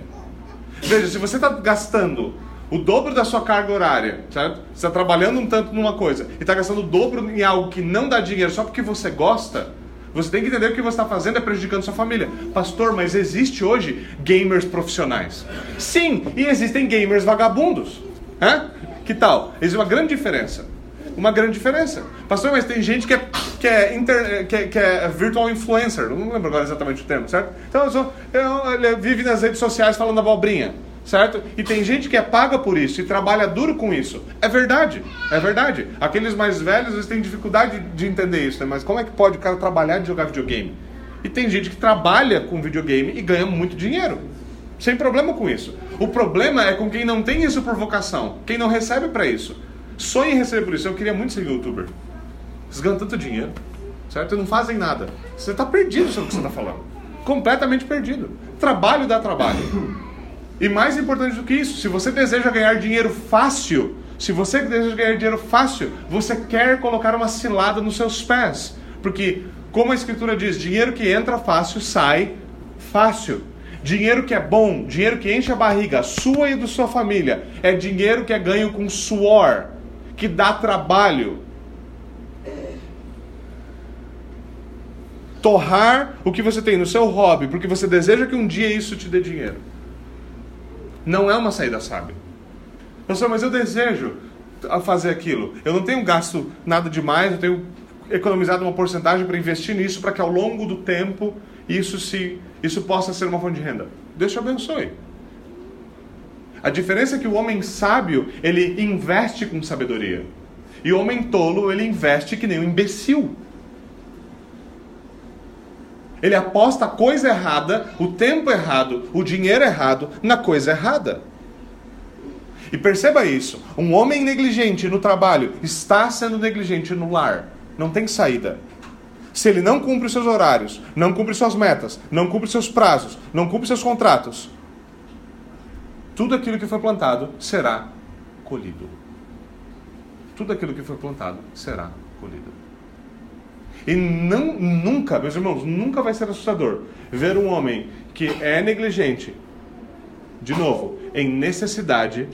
Veja, se você está gastando o dobro da sua carga horária, certo? Você está trabalhando um tanto numa coisa e está gastando o dobro em algo que não dá dinheiro só porque você gosta, você tem que entender que o que você está fazendo é prejudicando sua família. Pastor, mas existe hoje gamers profissionais? Sim, e existem gamers vagabundos. Hã? Que tal? Existe uma grande diferença. Uma grande diferença. Pastor, mas tem gente que é, que é, inter, que que é virtual influencer. Não lembro agora exatamente o termo, certo? Então, eu sou, eu, vive nas redes sociais falando abobrinha certo? E tem gente que é paga por isso e trabalha duro com isso. É verdade, é verdade. Aqueles mais velhos eles têm dificuldade de entender isso, né? Mas como é que pode o cara trabalhar de jogar videogame? E tem gente que trabalha com videogame e ganha muito dinheiro. Sem problema com isso. O problema é com quem não tem isso por vocação, quem não recebe para isso. Sonha em receber por isso. Eu queria muito ser youtuber. Vocês ganham tanto dinheiro, certo? E não fazem nada. Você está perdido sobre o que você está falando. Completamente perdido. Trabalho dá trabalho. E mais importante do que isso, se você deseja ganhar dinheiro fácil, se você deseja ganhar dinheiro fácil, você quer colocar uma cilada nos seus pés. Porque, como a Escritura diz, dinheiro que entra fácil sai fácil. Dinheiro que é bom, dinheiro que enche a barriga, sua e da sua família, é dinheiro que é ganho com suor, que dá trabalho. Torrar o que você tem no seu hobby, porque você deseja que um dia isso te dê dinheiro não é uma saída sábia. Pastor, mas eu desejo fazer aquilo. Eu não tenho gasto nada demais, eu tenho economizado uma porcentagem para investir nisso para que ao longo do tempo isso se isso possa ser uma fonte de renda. Deus te abençoe. A diferença é que o homem sábio, ele investe com sabedoria. E o homem tolo, ele investe que nem um imbecil. Ele aposta a coisa errada, o tempo errado, o dinheiro errado na coisa errada. E perceba isso: um homem negligente no trabalho está sendo negligente no lar. Não tem saída. Se ele não cumpre os seus horários, não cumpre suas metas, não cumpre seus prazos, não cumpre seus contratos, tudo aquilo que foi plantado será colhido. Tudo aquilo que foi plantado será colhido. E não, nunca, meus irmãos, nunca vai ser assustador ver um homem que é negligente, de novo, em necessidade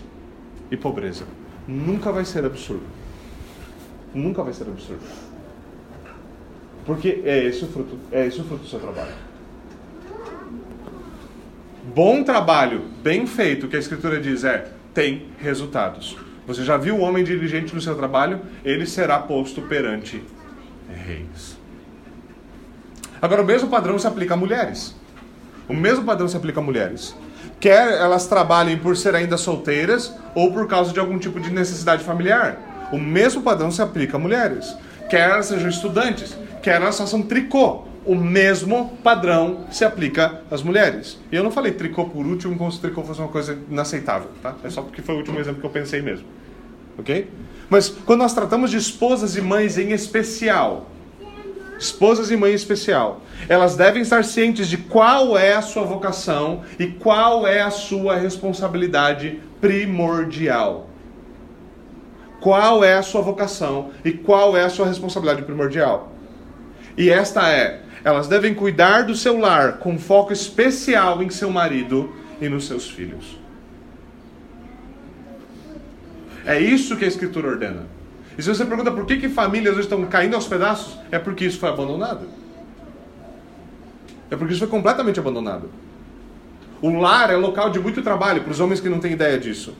e pobreza. Nunca vai ser absurdo. Nunca vai ser absurdo. Porque é esse o fruto, é esse o fruto do seu trabalho. Bom trabalho, bem feito, que a escritura diz é tem resultados. Você já viu o homem diligente no seu trabalho? Ele será posto perante reis. Agora, o mesmo padrão se aplica a mulheres. O mesmo padrão se aplica a mulheres. Quer elas trabalhem por ser ainda solteiras ou por causa de algum tipo de necessidade familiar. O mesmo padrão se aplica a mulheres. Quer elas sejam estudantes, quer elas façam tricô. O mesmo padrão se aplica às mulheres. E eu não falei tricô por último como se tricô fosse uma coisa inaceitável, tá? É só porque foi o último exemplo que eu pensei mesmo. Ok? Mas quando nós tratamos de esposas e mães em especial, esposas e mães em especial, elas devem estar cientes de qual é a sua vocação e qual é a sua responsabilidade primordial. Qual é a sua vocação e qual é a sua responsabilidade primordial? E esta é: elas devem cuidar do seu lar com foco especial em seu marido e nos seus filhos. É isso que a Escritura ordena. E se você pergunta por que, que famílias hoje estão caindo aos pedaços, é porque isso foi abandonado. É porque isso foi completamente abandonado. O lar é local de muito trabalho para os homens que não têm ideia disso.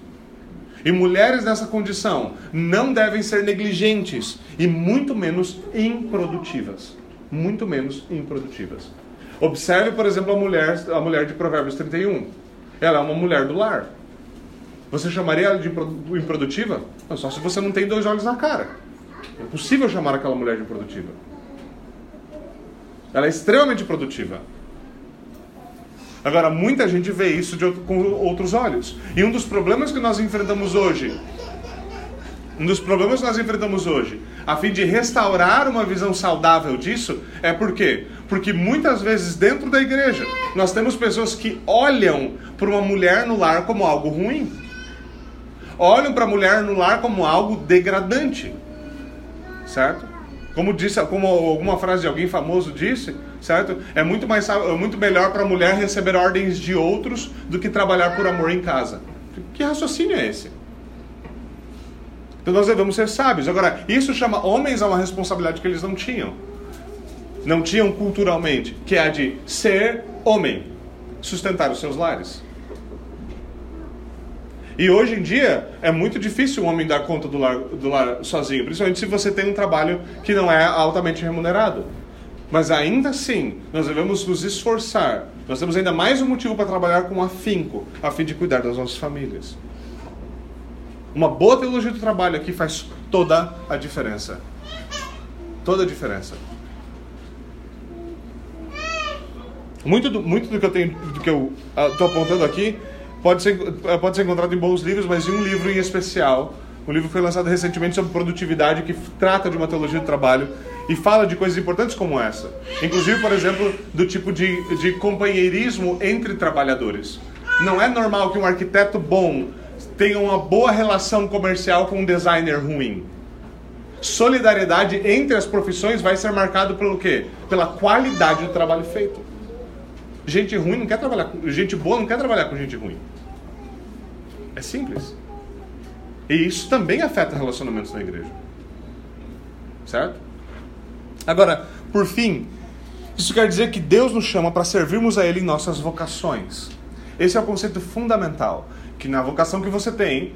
E mulheres nessa condição não devem ser negligentes e muito menos improdutivas. Muito menos improdutivas. Observe, por exemplo, a mulher, a mulher de Provérbios 31. Ela é uma mulher do lar. Você chamaria ela de improdutiva? Não, só se você não tem dois olhos na cara. É impossível chamar aquela mulher de improdutiva. Ela é extremamente produtiva. Agora, muita gente vê isso com outros olhos. E um dos problemas que nós enfrentamos hoje, um dos problemas que nós enfrentamos hoje, a fim de restaurar uma visão saudável disso, é por quê? Porque muitas vezes dentro da igreja, nós temos pessoas que olham para uma mulher no lar como algo ruim olham para a mulher no lar como algo degradante. Certo? Como disse, como alguma frase de alguém famoso disse, certo? É muito mais é muito melhor para a mulher receber ordens de outros do que trabalhar por amor em casa. Que raciocínio é esse? Então nós devemos ser sábios. Agora, isso chama homens a uma responsabilidade que eles não tinham. Não tinham culturalmente, que é a de ser homem, sustentar os seus lares. E hoje em dia é muito difícil um homem dar conta do lar, do lar sozinho, principalmente se você tem um trabalho que não é altamente remunerado. Mas ainda assim, nós devemos nos esforçar. Nós temos ainda mais um motivo para trabalhar com afinco, a fim de cuidar das nossas famílias. Uma boa teologia do trabalho aqui faz toda a diferença. Toda a diferença. Muito do, muito do que eu estou uh, apontando aqui pode ser, pode ser encontrado em bons livros, mas em um livro em especial. Um livro que foi lançado recentemente sobre produtividade, que trata de uma teologia do trabalho e fala de coisas importantes como essa. Inclusive, por exemplo, do tipo de, de companheirismo entre trabalhadores. Não é normal que um arquiteto bom tenha uma boa relação comercial com um designer ruim. Solidariedade entre as profissões vai ser marcado pelo quê? Pela qualidade do trabalho feito. Gente ruim não quer trabalhar com. Gente boa não quer trabalhar com gente ruim. É simples. E isso também afeta relacionamentos na igreja. Certo? Agora, por fim, isso quer dizer que Deus nos chama para servirmos a Ele em nossas vocações. Esse é o conceito fundamental. Que na vocação que você tem,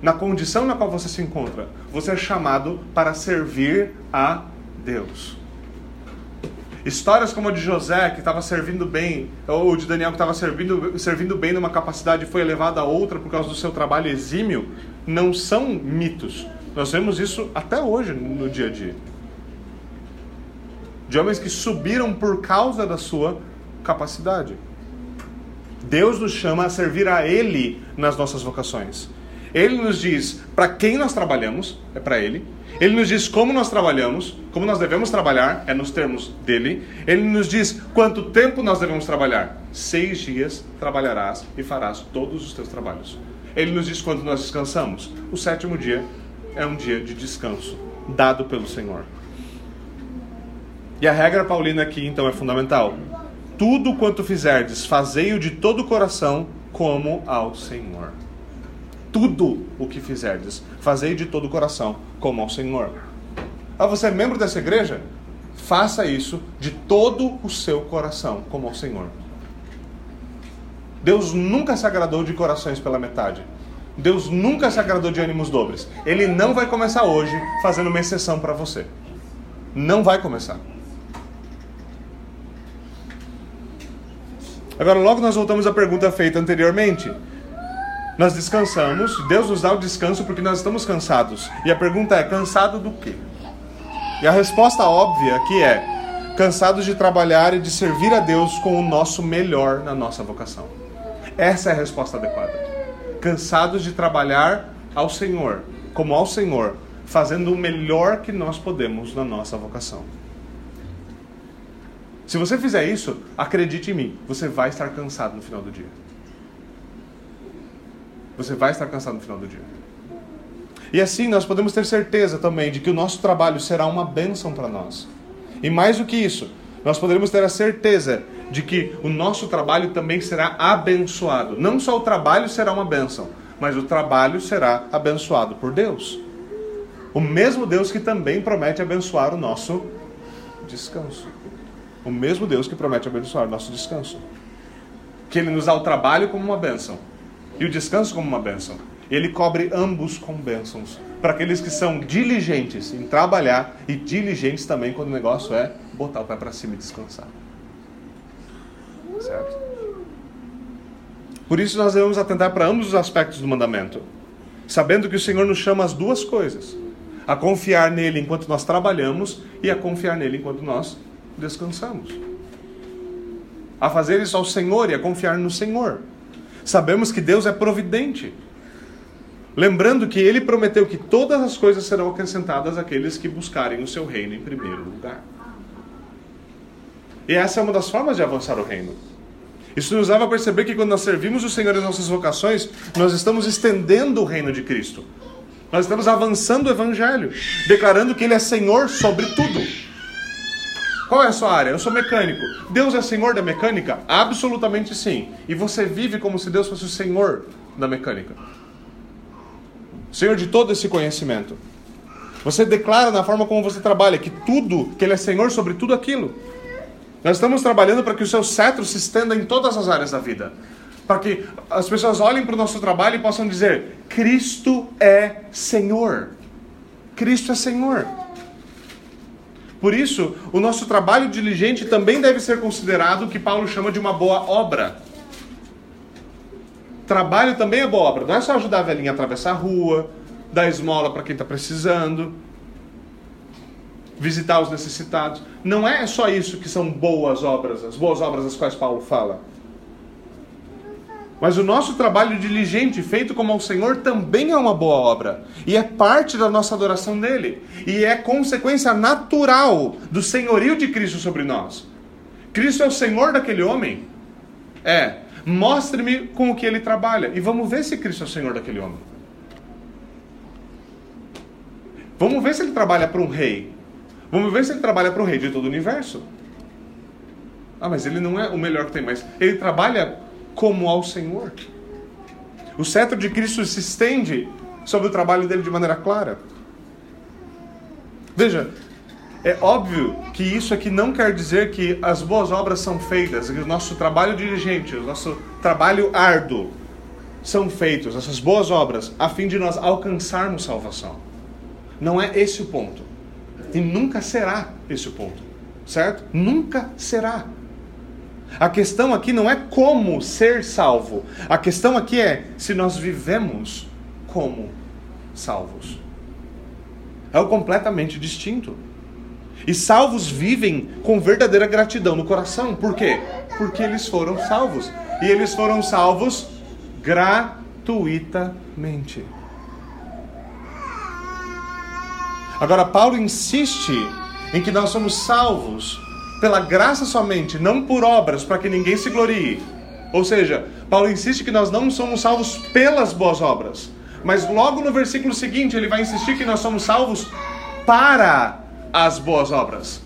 na condição na qual você se encontra, você é chamado para servir a Deus. Histórias como a de José, que estava servindo bem, ou de Daniel, que estava servindo, servindo bem numa capacidade e foi elevado a outra por causa do seu trabalho exímio, não são mitos. Nós vemos isso até hoje no dia a dia. De homens que subiram por causa da sua capacidade. Deus nos chama a servir a Ele nas nossas vocações. Ele nos diz para quem nós trabalhamos, é para Ele. Ele nos diz como nós trabalhamos, como nós devemos trabalhar, é nos termos dele. Ele nos diz quanto tempo nós devemos trabalhar. Seis dias trabalharás e farás todos os teus trabalhos. Ele nos diz quando nós descansamos. O sétimo dia é um dia de descanso, dado pelo Senhor. E a regra paulina aqui então é fundamental. Tudo quanto fizerdes, fazei-o de todo o coração, como ao Senhor tudo o que fizerdes, fazei de todo o coração, como ao Senhor. Ah, você é membro dessa igreja? Faça isso de todo o seu coração, como ao Senhor. Deus nunca se agradou de corações pela metade. Deus nunca se agradou de ânimos dobres. Ele não vai começar hoje fazendo uma exceção para você. Não vai começar. Agora, logo nós voltamos à pergunta feita anteriormente. Nós descansamos, Deus nos dá o descanso porque nós estamos cansados. E a pergunta é: cansado do quê? E a resposta óbvia aqui é: cansados de trabalhar e de servir a Deus com o nosso melhor na nossa vocação. Essa é a resposta adequada. Cansados de trabalhar ao Senhor, como ao Senhor, fazendo o melhor que nós podemos na nossa vocação. Se você fizer isso, acredite em mim, você vai estar cansado no final do dia. Você vai estar cansado no final do dia. E assim nós podemos ter certeza também de que o nosso trabalho será uma bênção para nós. E mais do que isso, nós poderemos ter a certeza de que o nosso trabalho também será abençoado. Não só o trabalho será uma bênção, mas o trabalho será abençoado por Deus. O mesmo Deus que também promete abençoar o nosso descanso. O mesmo Deus que promete abençoar nosso descanso. Que Ele nos dá o trabalho como uma bênção e o descanso como uma bênção. Ele cobre ambos com bênçãos. Para aqueles que são diligentes em trabalhar e diligentes também quando o negócio é botar o pé para cima e descansar. Certo? Por isso nós devemos atentar para ambos os aspectos do mandamento, sabendo que o Senhor nos chama as duas coisas: a confiar nele enquanto nós trabalhamos e a confiar nele enquanto nós descansamos. A fazer isso ao Senhor e a confiar no Senhor. Sabemos que Deus é providente. Lembrando que ele prometeu que todas as coisas serão acrescentadas àqueles que buscarem o seu reino em primeiro lugar. E essa é uma das formas de avançar o reino. Isso nos leva a perceber que quando nós servimos o Senhor em nossas vocações, nós estamos estendendo o reino de Cristo. Nós estamos avançando o Evangelho, declarando que Ele é Senhor sobre tudo. Qual é a sua área? Eu sou mecânico. Deus é senhor da mecânica? Absolutamente sim. E você vive como se Deus fosse o senhor da mecânica. Senhor de todo esse conhecimento. Você declara na forma como você trabalha que tudo, que Ele é Senhor sobre tudo aquilo. Nós estamos trabalhando para que o seu cetro se estenda em todas as áreas da vida. para que as pessoas olhem para o nosso trabalho e possam dizer: Cristo é Senhor. Cristo é Senhor. Por isso, o nosso trabalho diligente também deve ser considerado o que Paulo chama de uma boa obra. Trabalho também é boa obra. Não é só ajudar a velhinha a atravessar a rua, dar esmola para quem está precisando, visitar os necessitados. Não é só isso que são boas obras, as boas obras das quais Paulo fala. Mas o nosso trabalho diligente, feito como ao Senhor, também é uma boa obra. E é parte da nossa adoração dele. E é consequência natural do senhorio de Cristo sobre nós. Cristo é o Senhor daquele homem? É. Mostre-me com o que ele trabalha. E vamos ver se Cristo é o Senhor daquele homem. Vamos ver se ele trabalha para um rei. Vamos ver se ele trabalha para o rei de todo o universo. Ah, mas ele não é o melhor que tem, mas ele trabalha como ao Senhor. O cetro de Cristo se estende sobre o trabalho dele de maneira clara. Veja, é óbvio que isso aqui não quer dizer que as boas obras são feitas, que o nosso trabalho diligente, o nosso trabalho árduo são feitos, essas boas obras, a fim de nós alcançarmos salvação. Não é esse o ponto. E nunca será esse o ponto. Certo? Nunca será. A questão aqui não é como ser salvo. A questão aqui é se nós vivemos como salvos. É o completamente distinto. E salvos vivem com verdadeira gratidão no coração. Por quê? Porque eles foram salvos. E eles foram salvos gratuitamente. Agora, Paulo insiste em que nós somos salvos pela graça somente, não por obras, para que ninguém se glorie. Ou seja, Paulo insiste que nós não somos salvos pelas boas obras. Mas logo no versículo seguinte, ele vai insistir que nós somos salvos para as boas obras.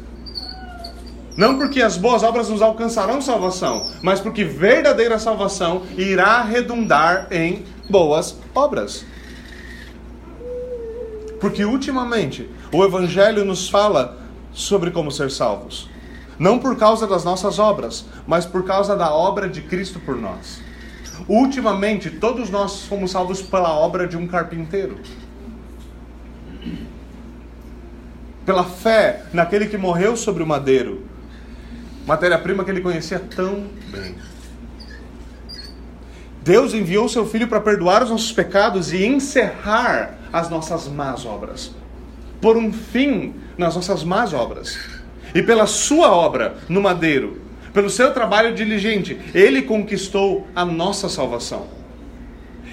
Não porque as boas obras nos alcançarão salvação, mas porque verdadeira salvação irá redundar em boas obras. Porque ultimamente o Evangelho nos fala sobre como ser salvos. Não por causa das nossas obras, mas por causa da obra de Cristo por nós. Ultimamente, todos nós fomos salvos pela obra de um carpinteiro. Pela fé naquele que morreu sobre o madeiro, matéria-prima que ele conhecia tão bem. Deus enviou seu filho para perdoar os nossos pecados e encerrar as nossas más obras. Por um fim nas nossas más obras e pela sua obra no madeiro, pelo seu trabalho diligente, ele conquistou a nossa salvação.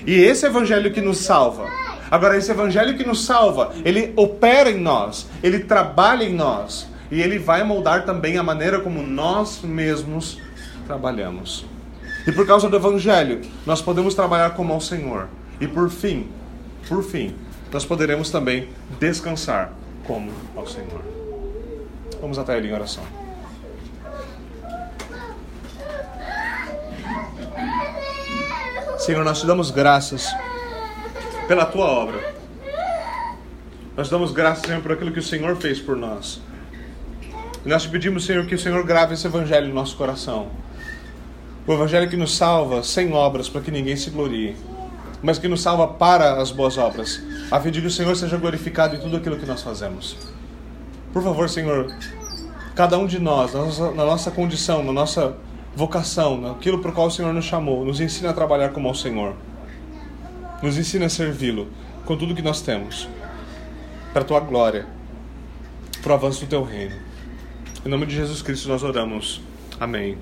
E esse evangelho que nos salva. Agora, esse evangelho que nos salva, ele opera em nós, ele trabalha em nós, e ele vai moldar também a maneira como nós mesmos trabalhamos. E por causa do evangelho, nós podemos trabalhar como ao Senhor. E por fim, por fim, nós poderemos também descansar como ao Senhor. Vamos até Ele em oração. Senhor, nós te damos graças pela tua obra. Nós damos graças, Senhor, por aquilo que o Senhor fez por nós. E nós te pedimos, Senhor, que o Senhor grave esse evangelho no nosso coração. O evangelho que nos salva sem obras, para que ninguém se glorie, mas que nos salva para as boas obras, a fim de que o Senhor seja glorificado em tudo aquilo que nós fazemos. Por favor, Senhor, cada um de nós, na nossa, na nossa condição, na nossa vocação, naquilo para o qual o Senhor nos chamou, nos ensina a trabalhar como ao Senhor. Nos ensina a servi-lo com tudo que nós temos, para a tua glória, para o avanço do teu reino. Em nome de Jesus Cristo nós oramos. Amém.